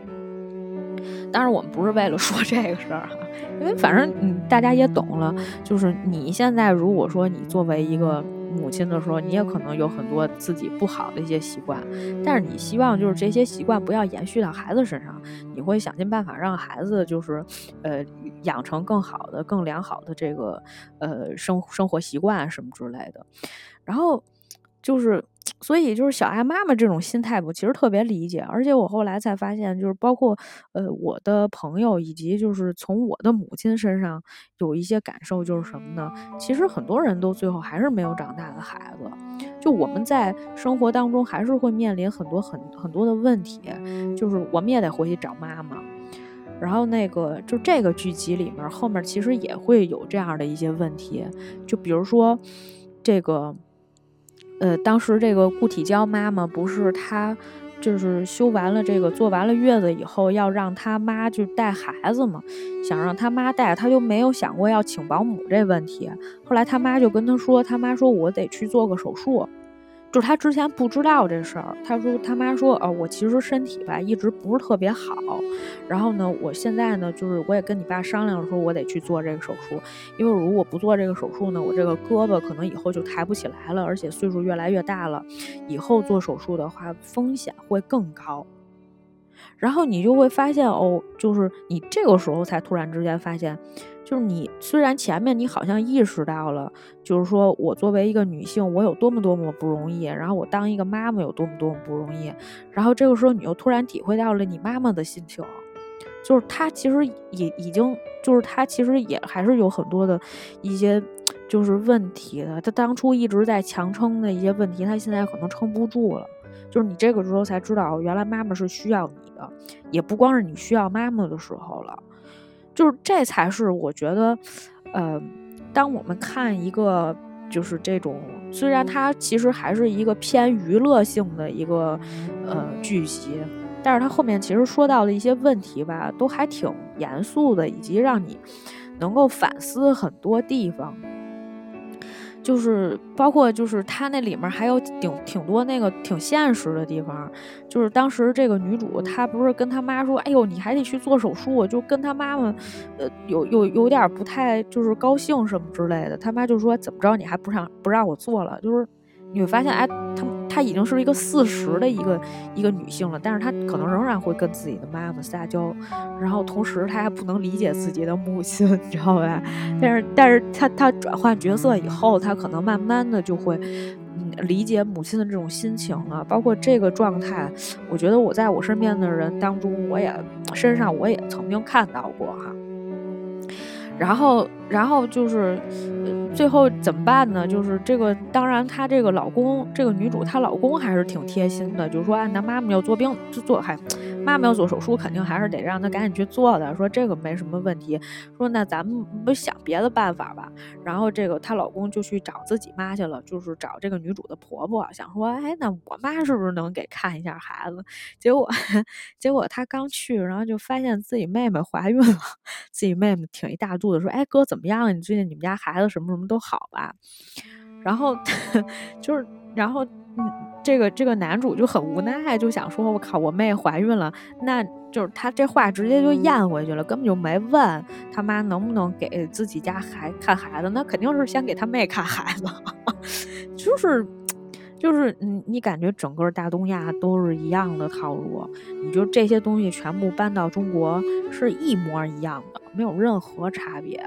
当然，我们不是为了说这个事儿哈，因为反正嗯，大家也懂了。就是你现在如果说你作为一个母亲的时候，你也可能有很多自己不好的一些习惯，但是你希望就是这些习惯不要延续到孩子身上，你会想尽办法让孩子就是呃养成更好的、更良好的这个呃生生活习惯什么之类的，然后就是。所以就是小爱妈妈这种心态，我其实特别理解。而且我后来才发现，就是包括呃我的朋友，以及就是从我的母亲身上有一些感受，就是什么呢？其实很多人都最后还是没有长大的孩子。就我们在生活当中还是会面临很多很很多的问题，就是我们也得回去找妈妈。然后那个就这个剧集里面后面其实也会有这样的一些问题，就比如说这个。呃，当时这个顾体娇妈妈不是她，就是休完了这个坐完了月子以后，要让她妈就带孩子嘛，想让她妈带，她就没有想过要请保姆这问题。后来她妈就跟她说，她妈说我得去做个手术。就是他之前不知道这事儿，他说他妈说，哦，我其实身体吧一直不是特别好，然后呢，我现在呢，就是我也跟你爸商量，说我得去做这个手术，因为如果不做这个手术呢，我这个胳膊可能以后就抬不起来了，而且岁数越来越大了，以后做手术的话风险会更高。然后你就会发现，哦，就是你这个时候才突然之间发现。就是你虽然前面你好像意识到了，就是说我作为一个女性，我有多么多么不容易，然后我当一个妈妈有多么多么不容易，然后这个时候你又突然体会到了你妈妈的心情，就是她其实也已经，就是她其实也还是有很多的一些就是问题的，她当初一直在强撑的一些问题，她现在可能撑不住了，就是你这个时候才知道，原来妈妈是需要你的，也不光是你需要妈妈的时候了。就是这才是我觉得，呃，当我们看一个就是这种，虽然它其实还是一个偏娱乐性的一个呃剧集，但是它后面其实说到的一些问题吧，都还挺严肃的，以及让你能够反思很多地方。就是包括就是他那里面还有挺挺多那个挺现实的地方，就是当时这个女主她不是跟她妈说，哎呦你还得去做手术，就跟她妈妈，呃有有有点不太就是高兴什么之类的，她妈就说怎么着你还不让不让我做了，就是。你会发现，哎，她她已经是一个四十的一个一个女性了，但是她可能仍然会跟自己的妈妈撒娇，然后同时她还不能理解自己的母亲，你知道吧？但是，但是她她转换角色以后，她可能慢慢的就会，嗯，理解母亲的这种心情了。包括这个状态，我觉得我在我身边的人当中，我也身上我也曾经看到过哈。然后，然后就是，最后怎么办呢？就是这个，当然她这个老公，这个女主她老公还是挺贴心的，就是说，哎，那妈妈要做病，就做还。妈妈要做手术，肯定还是得让她赶紧去做的。说这个没什么问题。说那咱们不想别的办法吧？然后这个她老公就去找自己妈去了，就是找这个女主的婆婆，想说，哎，那我妈是不是能给看一下孩子？结果，结果他刚去，然后就发现自己妹妹怀孕了。自己妹妹挺一大肚子，说，哎哥怎么样？你最近你们家孩子什么什么都好吧？然后 就是，然后。嗯，这个这个男主就很无奈，就想说：“我靠，我妹怀孕了。”那就是他这话直接就咽回去了，根本就没问他妈能不能给自己家孩看孩子。那肯定是先给他妹看孩子，就是就是你你感觉整个大东亚都是一样的套路，你就这些东西全部搬到中国是一模一样的，没有任何差别。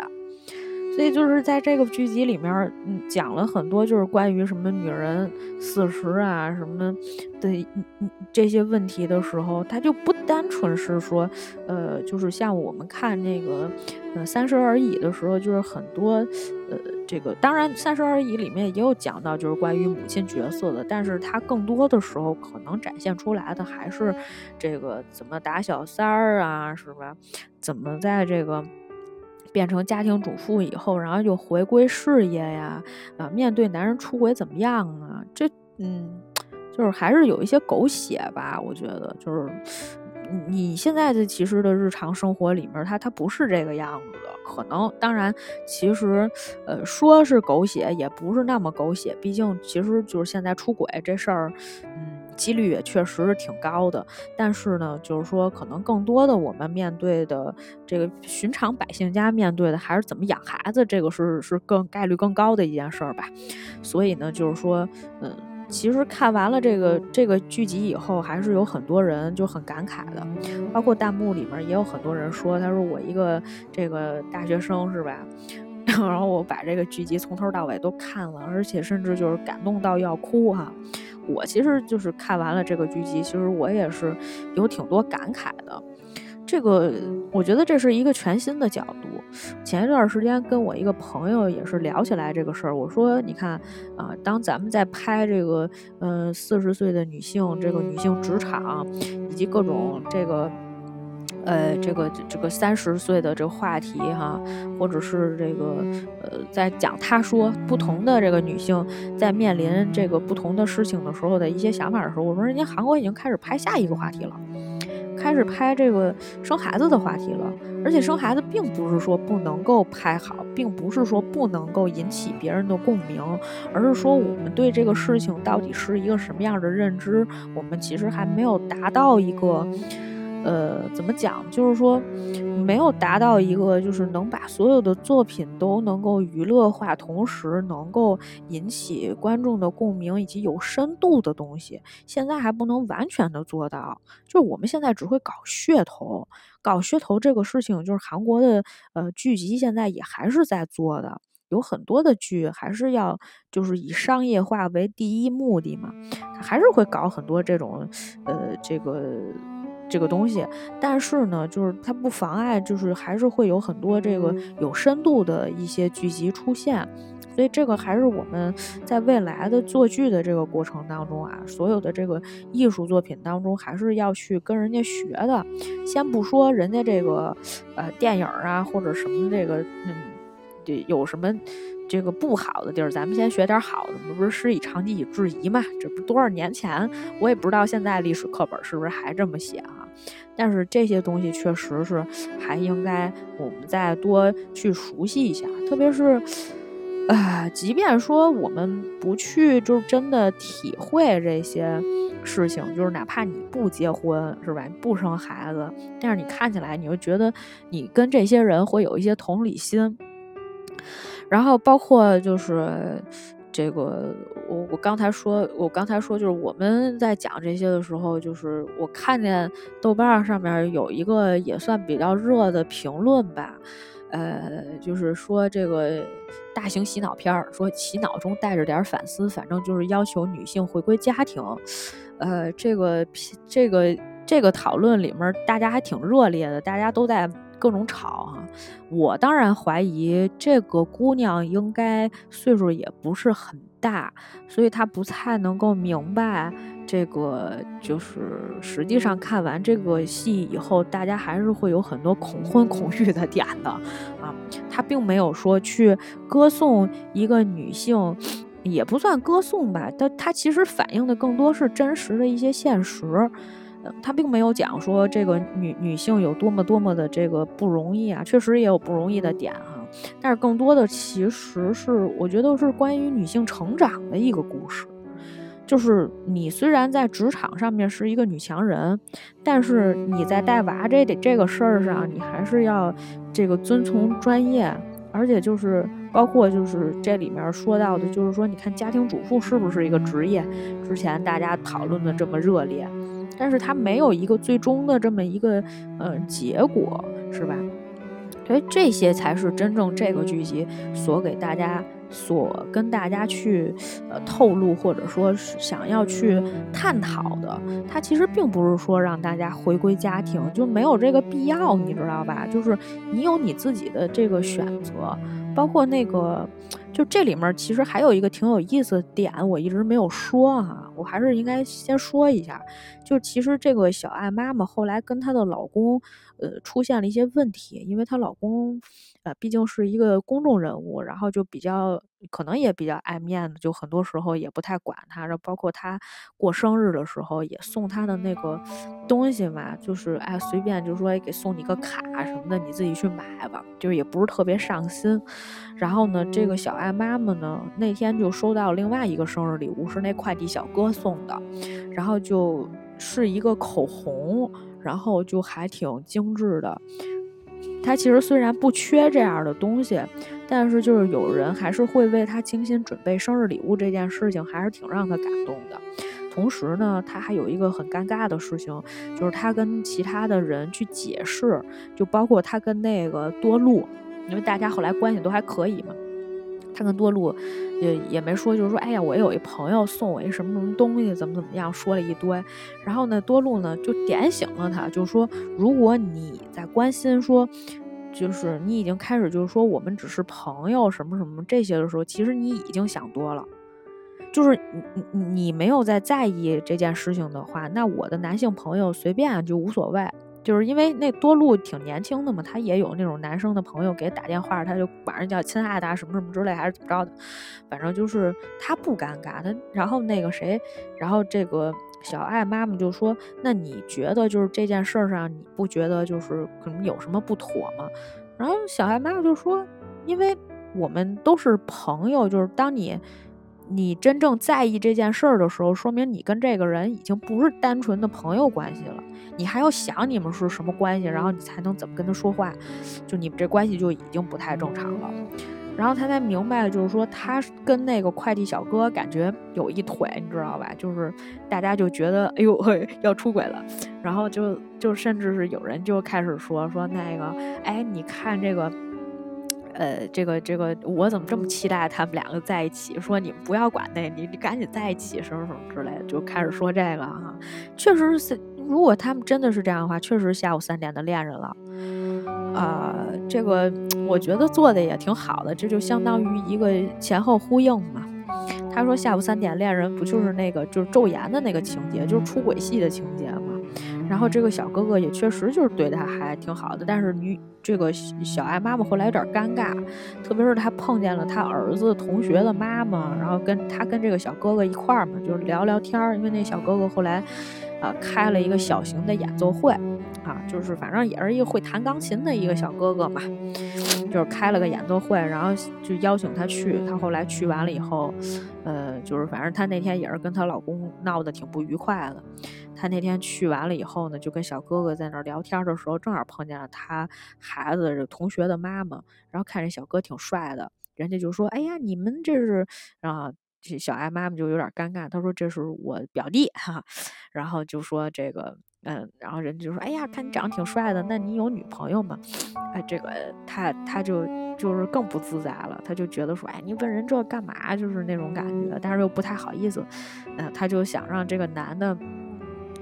所以就是在这个剧集里面，嗯，讲了很多就是关于什么女人四十啊什么的这些问题的时候，它就不单纯是说，呃，就是像我们看那个呃《三十而已》的时候，就是很多呃这个，当然《三十而已》里面也有讲到就是关于母亲角色的，但是它更多的时候可能展现出来的还是这个怎么打小三儿啊，是吧？怎么在这个。变成家庭主妇以后，然后又回归事业呀，啊，面对男人出轨怎么样啊？这，嗯，就是还是有一些狗血吧。我觉得，就是你现在的其实的日常生活里面，它它不是这个样子的。可能，当然，其实，呃，说是狗血，也不是那么狗血。毕竟，其实就是现在出轨这事儿，几率也确实是挺高的，但是呢，就是说，可能更多的我们面对的这个寻常百姓家面对的还是怎么养孩子，这个是是更概率更高的一件事儿吧。所以呢，就是说，嗯，其实看完了这个这个剧集以后，还是有很多人就很感慨的，包括弹幕里面也有很多人说，他说我一个这个大学生是吧？然后我把这个剧集从头到尾都看了，而且甚至就是感动到要哭哈。我其实就是看完了这个剧集，其实我也是有挺多感慨的。这个我觉得这是一个全新的角度。前一段时间跟我一个朋友也是聊起来这个事儿，我说你看啊，当咱们在拍这个嗯四十岁的女性这个女性职场以及各种这个。呃，这个这个三十岁的这个话题哈，或者是这个呃，在讲他说不同的这个女性在面临这个不同的事情的时候的一些想法的时候，我说人家韩国已经开始拍下一个话题了，开始拍这个生孩子的话题了，而且生孩子并不是说不能够拍好，并不是说不能够引起别人的共鸣，而是说我们对这个事情到底是一个什么样的认知，我们其实还没有达到一个。呃，怎么讲？就是说，没有达到一个，就是能把所有的作品都能够娱乐化，同时能够引起观众的共鸣以及有深度的东西，现在还不能完全的做到。就是我们现在只会搞噱头，搞噱头这个事情，就是韩国的呃剧集现在也还是在做的，有很多的剧还是要就是以商业化为第一目的嘛，还是会搞很多这种呃这个。这个东西，但是呢，就是它不妨碍，就是还是会有很多这个有深度的一些剧集出现，所以这个还是我们在未来的做剧的这个过程当中啊，所有的这个艺术作品当中，还是要去跟人家学的。先不说人家这个呃电影啊或者什么这个嗯，对有什么。这个不好的地儿，咱们先学点好的。不是师以长技以制夷嘛？这不多少年前，我也不知道现在历史课本是不是还这么写啊？但是这些东西确实是还应该我们再多去熟悉一下。特别是，啊，即便说我们不去，就是真的体会这些事情，就是哪怕你不结婚，是吧？不生孩子，但是你看起来，你会觉得你跟这些人会有一些同理心。然后包括就是这个，我我刚才说，我刚才说就是我们在讲这些的时候，就是我看见豆瓣上面有一个也算比较热的评论吧，呃，就是说这个大型洗脑片儿，说洗脑中带着点反思，反正就是要求女性回归家庭，呃，这个这个这个讨论里面大家还挺热烈的，大家都在。各种吵哈。我当然怀疑这个姑娘应该岁数也不是很大，所以她不太能够明白这个，就是实际上看完这个戏以后，大家还是会有很多恐婚恐育的点的啊。她并没有说去歌颂一个女性。也不算歌颂吧，但它其实反映的更多是真实的一些现实，嗯，它并没有讲说这个女女性有多么多么的这个不容易啊，确实也有不容易的点哈，但是更多的其实是我觉得是关于女性成长的一个故事，就是你虽然在职场上面是一个女强人，但是你在带娃这这个事儿上，你还是要这个遵从专业。而且就是包括就是这里面说到的，就是说你看家庭主妇是不是一个职业？之前大家讨论的这么热烈，但是它没有一个最终的这么一个呃结果，是吧？所以这些才是真正这个剧集所给大家。所跟大家去呃透露，或者说是想要去探讨的，它其实并不是说让大家回归家庭，就没有这个必要，你知道吧？就是你有你自己的这个选择，包括那个，就这里面其实还有一个挺有意思的点，我一直没有说哈，我还是应该先说一下，就其实这个小爱妈妈后来跟她的老公呃出现了一些问题，因为她老公。呃，毕竟是一个公众人物，然后就比较可能也比较爱面子，就很多时候也不太管他。然后包括他过生日的时候，也送他的那个东西嘛，就是哎随便就说给送你个卡什么的，你自己去买吧，就是也不是特别上心。然后呢，这个小爱妈妈呢那天就收到另外一个生日礼物，是那快递小哥送的，然后就是一个口红，然后就还挺精致的。他其实虽然不缺这样的东西，但是就是有人还是会为他精心准备生日礼物这件事情，还是挺让他感动的。同时呢，他还有一个很尴尬的事情，就是他跟其他的人去解释，就包括他跟那个多路，因为大家后来关系都还可以嘛。他跟多露也也没说，就是说，哎呀，我有一朋友送我一什么什么东西，怎么怎么样，说了一堆。然后呢，多露呢就点醒了他，就说，如果你在关心说，就是你已经开始就是说我们只是朋友什么什么这些的时候，其实你已经想多了。就是你你你没有在在意这件事情的话，那我的男性朋友随便就无所谓。就是因为那多露挺年轻的嘛，他也有那种男生的朋友给打电话，他就管人叫亲爱的什么什么之类，还是怎么着的，反正就是他不尴尬。他然后那个谁，然后这个小爱妈妈就说：“那你觉得就是这件事上，你不觉得就是可能有什么不妥吗？”然后小爱妈妈就说：“因为我们都是朋友，就是当你。”你真正在意这件事儿的时候，说明你跟这个人已经不是单纯的朋友关系了。你还要想你们是什么关系，然后你才能怎么跟他说话。就你们这关系就已经不太正常了。然后他才明白，就是说他跟那个快递小哥感觉有一腿，你知道吧？就是大家就觉得，哎呦，要出轨了。然后就就甚至是有人就开始说说那个，哎，你看这个。呃，这个这个，我怎么这么期待他们两个在一起？说你们不要管那，你你赶紧在一起，什么什么之类的，就开始说这个哈。确实是，如果他们真的是这样的话，确实下午三点的恋人了。啊，这个我觉得做的也挺好的，这就相当于一个前后呼应嘛。他说下午三点恋人不就是那个就是昼颜的那个情节，就是出轨戏的情节吗？然后这个小哥哥也确实就是对他还挺好的，但是女这个小爱妈妈后来有点尴尬，特别是他碰见了他儿子同学的妈妈，然后跟他跟这个小哥哥一块儿嘛，就是聊聊天儿，因为那小哥哥后来，啊开了一个小型的演奏会，啊就是反正也是一个会弹钢琴的一个小哥哥嘛，就是开了个演奏会，然后就邀请他去，他后来去完了以后，呃就是反正他那天也是跟她老公闹得挺不愉快的。他那天去完了以后呢，就跟小哥哥在那儿聊天的时候，正好碰见了他孩子同学的妈妈，然后看这小哥挺帅的，人家就说：“哎呀，你们这是……”啊，小艾妈妈就有点尴尬，她说：“这是我表弟。”哈，然后就说这个，嗯，然后人家就说：“哎呀，看你长得挺帅的，那你有女朋友吗？”哎，这个他他就就是更不自在了，他就觉得说：“哎，你问人这干嘛？”就是那种感觉，但是又不太好意思，嗯，他就想让这个男的。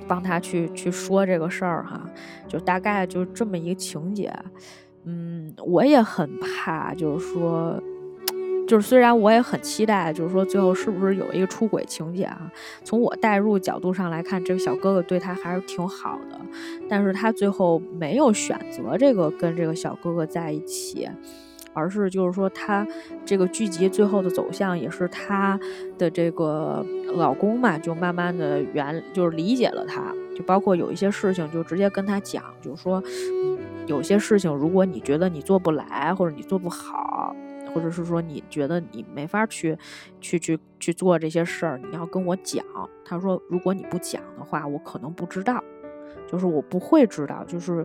帮他去去说这个事儿哈，就大概就这么一个情节。嗯，我也很怕，就是说。就是虽然我也很期待，就是说最后是不是有一个出轨情节啊？从我代入角度上来看，这个小哥哥对他还是挺好的，但是他最后没有选择这个跟这个小哥哥在一起，而是就是说他这个剧集最后的走向也是他的这个老公嘛，就慢慢的原就是理解了他，就包括有一些事情就直接跟他讲，就是说有些事情如果你觉得你做不来或者你做不好。或者是说你觉得你没法去，去去去做这些事儿，你要跟我讲。他说，如果你不讲的话，我可能不知道，就是我不会知道，就是。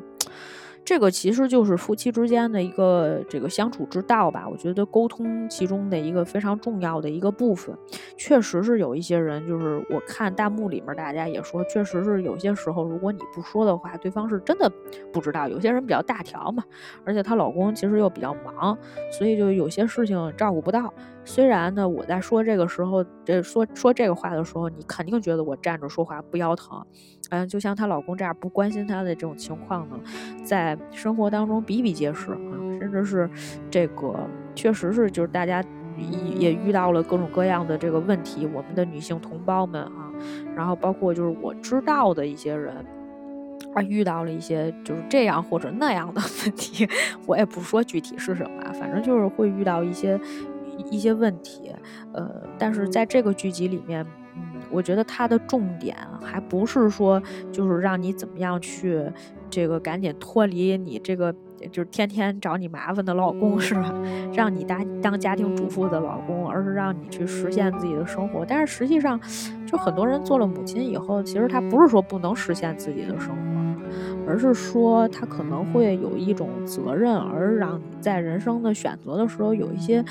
这个其实就是夫妻之间的一个这个相处之道吧，我觉得沟通其中的一个非常重要的一个部分，确实是有一些人，就是我看弹幕里面大家也说，确实是有些时候如果你不说的话，对方是真的不知道。有些人比较大条嘛，而且她老公其实又比较忙，所以就有些事情照顾不到。虽然呢，我在说这个时候，这说说这个话的时候，你肯定觉得我站着说话不腰疼。嗯，就像她老公这样不关心她的这种情况呢，在生活当中比比皆是啊，甚至是这个确实是就是大家也也遇到了各种各样的这个问题，我们的女性同胞们啊，然后包括就是我知道的一些人啊，遇到了一些就是这样或者那样的问题，我也不说具体是什么，反正就是会遇到一些。一些问题，呃，但是在这个剧集里面，嗯，我觉得它的重点还不是说就是让你怎么样去这个赶紧脱离你这个就是天天找你麻烦的老公是吧？让你当当家庭主妇的老公，而是让你去实现自己的生活。但是实际上，就很多人做了母亲以后，其实他不是说不能实现自己的生活，而是说他可能会有一种责任，而让你在人生的选择的时候有一些。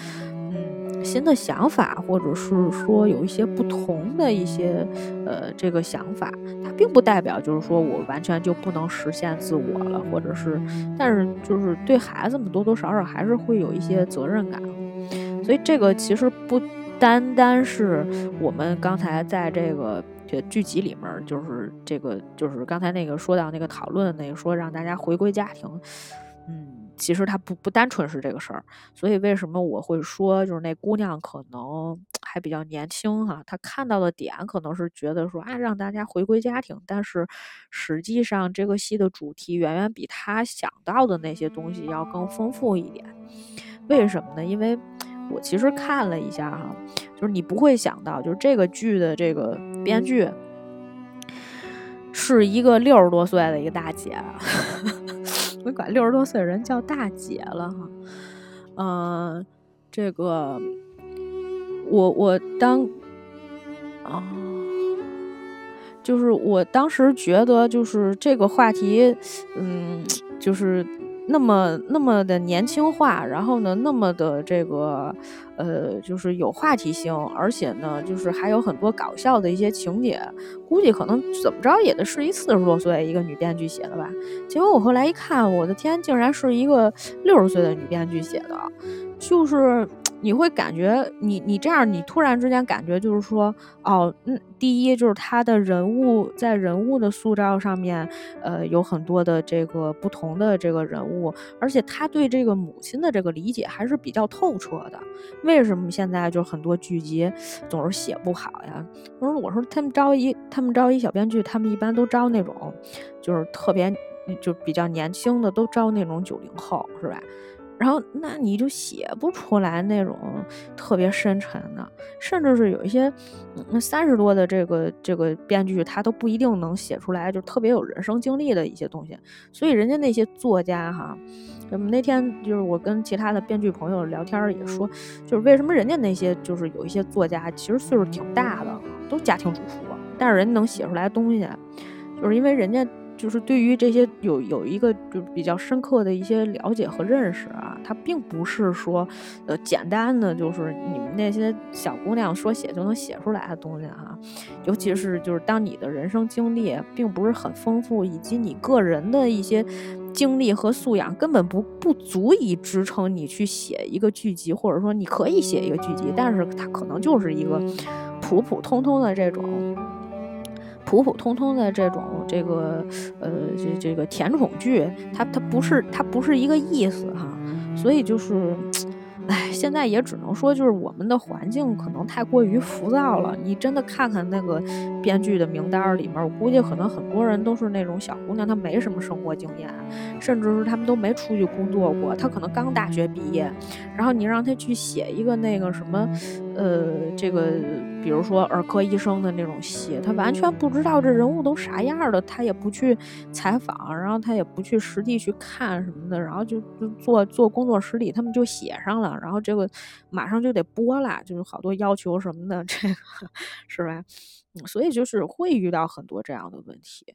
新的想法，或者是说有一些不同的一些呃这个想法，它并不代表就是说我完全就不能实现自我了，或者是，但是就是对孩子们多多少少还是会有一些责任感，所以这个其实不单单是我们刚才在这个这剧集里面，就是这个就是刚才那个说到那个讨论那个说让大家回归家庭，嗯。其实他不不单纯是这个事儿，所以为什么我会说，就是那姑娘可能还比较年轻哈，她看到的点可能是觉得说啊，让大家回归家庭，但是实际上这个戏的主题远远比她想到的那些东西要更丰富一点。为什么呢？因为我其实看了一下哈，就是你不会想到，就是这个剧的这个编剧是一个六十多岁的一个大姐。我管六十多岁的人叫大姐了哈，嗯，这个我我当啊，就是我当时觉得就是这个话题，嗯，就是。那么那么的年轻化，然后呢，那么的这个，呃，就是有话题性，而且呢，就是还有很多搞笑的一些情节，估计可能怎么着也得是一四十多岁一个女编剧写的吧。结果我后来一看，我的天，竟然是一个六十岁的女编剧写的，就是。你会感觉你你这样，你突然之间感觉就是说，哦，嗯，第一就是他的人物在人物的塑造上面，呃，有很多的这个不同的这个人物，而且他对这个母亲的这个理解还是比较透彻的。为什么现在就很多剧集总是写不好呀？我说我说他们招一他们招一小编剧，他们一般都招那种就是特别就比较年轻的，都招那种九零后，是吧？然后，那你就写不出来那种特别深沉的，甚至是有一些三十多的这个这个编剧，他都不一定能写出来，就特别有人生经历的一些东西。所以，人家那些作家哈，我们那天就是我跟其他的编剧朋友聊天也说，就是为什么人家那些就是有一些作家其实岁数挺大的，都家庭主妇，但是人家能写出来东西，就是因为人家。就是对于这些有有一个就比较深刻的一些了解和认识啊，它并不是说，呃，简单的就是你们那些小姑娘说写就能写出来的东西哈。尤其是就是当你的人生经历并不是很丰富，以及你个人的一些经历和素养根本不不足以支撑你去写一个剧集，或者说你可以写一个剧集，但是它可能就是一个普普通通的这种。普普通通的这种这个呃这这个甜宠剧，它它不是它不是一个意思哈，所以就是。哎，现在也只能说，就是我们的环境可能太过于浮躁了。你真的看看那个编剧的名单里面，我估计可能很多人都是那种小姑娘，她没什么生活经验，甚至是他们都没出去工作过，她可能刚大学毕业。然后你让她去写一个那个什么，呃，这个比如说儿科医生的那种戏，他完全不知道这人物都啥样的，他也不去采访，然后他也不去实地去看什么的，然后就就做做工作室里，他们就写上了。然后这个马上就得播了，就是好多要求什么的，这个是吧？所以就是会遇到很多这样的问题。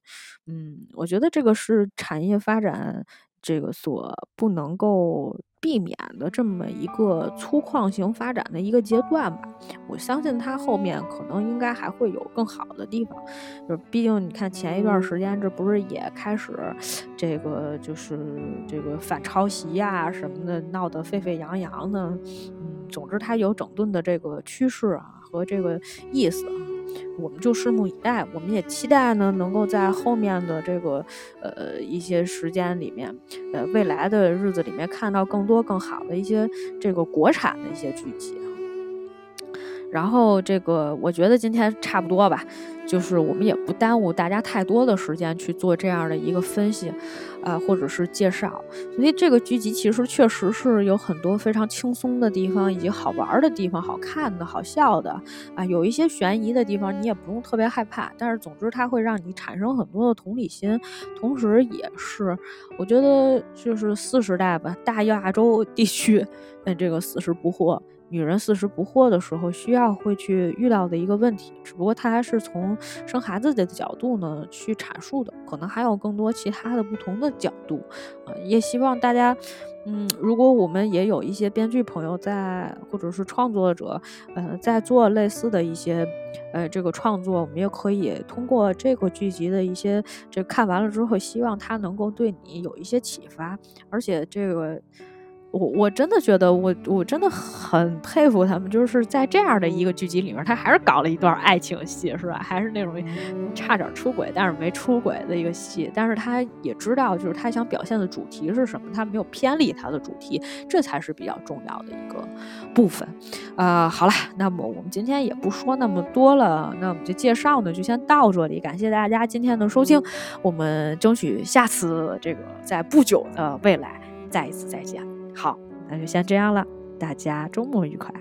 嗯，我觉得这个是产业发展。这个所不能够避免的这么一个粗犷型发展的一个阶段吧，我相信它后面可能应该还会有更好的地方。就毕竟你看前一段时间这不是也开始这个就是这个反抄袭呀什么的闹得沸沸扬扬的，嗯，总之它有整顿的这个趋势啊和这个意思。我们就拭目以待，我们也期待呢，能够在后面的这个呃一些时间里面，呃未来的日子里面看到更多更好的一些这个国产的一些剧集。然后这个，我觉得今天差不多吧，就是我们也不耽误大家太多的时间去做这样的一个分析，啊，或者是介绍。所以这个剧集其实确实是有很多非常轻松的地方，以及好玩的地方、好看的、好笑的啊，有一些悬疑的地方，你也不用特别害怕。但是总之，它会让你产生很多的同理心，同时也是我觉得就是四时代吧，大亚洲地区，那这个死时不惑。女人四十不惑的时候，需要会去遇到的一个问题，只不过她还是从生孩子的角度呢去阐述的，可能还有更多其他的不同的角度，啊，也希望大家，嗯，如果我们也有一些编剧朋友在，或者是创作者，呃，在做类似的一些，呃，这个创作，我们也可以通过这个剧集的一些，这看完了之后，希望它能够对你有一些启发，而且这个。我我真的觉得，我我真的很佩服他们，就是在这样的一个剧集里面，他还是搞了一段爱情戏，是吧？还是那种差点出轨，但是没出轨的一个戏。但是他也知道，就是他想表现的主题是什么，他没有偏离他的主题，这才是比较重要的一个部分。呃，好了，那么我们今天也不说那么多了，那我们就介绍呢，就先到这里。感谢大家今天的收听，我们争取下次这个在不久的未来再一次再见。好，那就先这样了，大家周末愉快。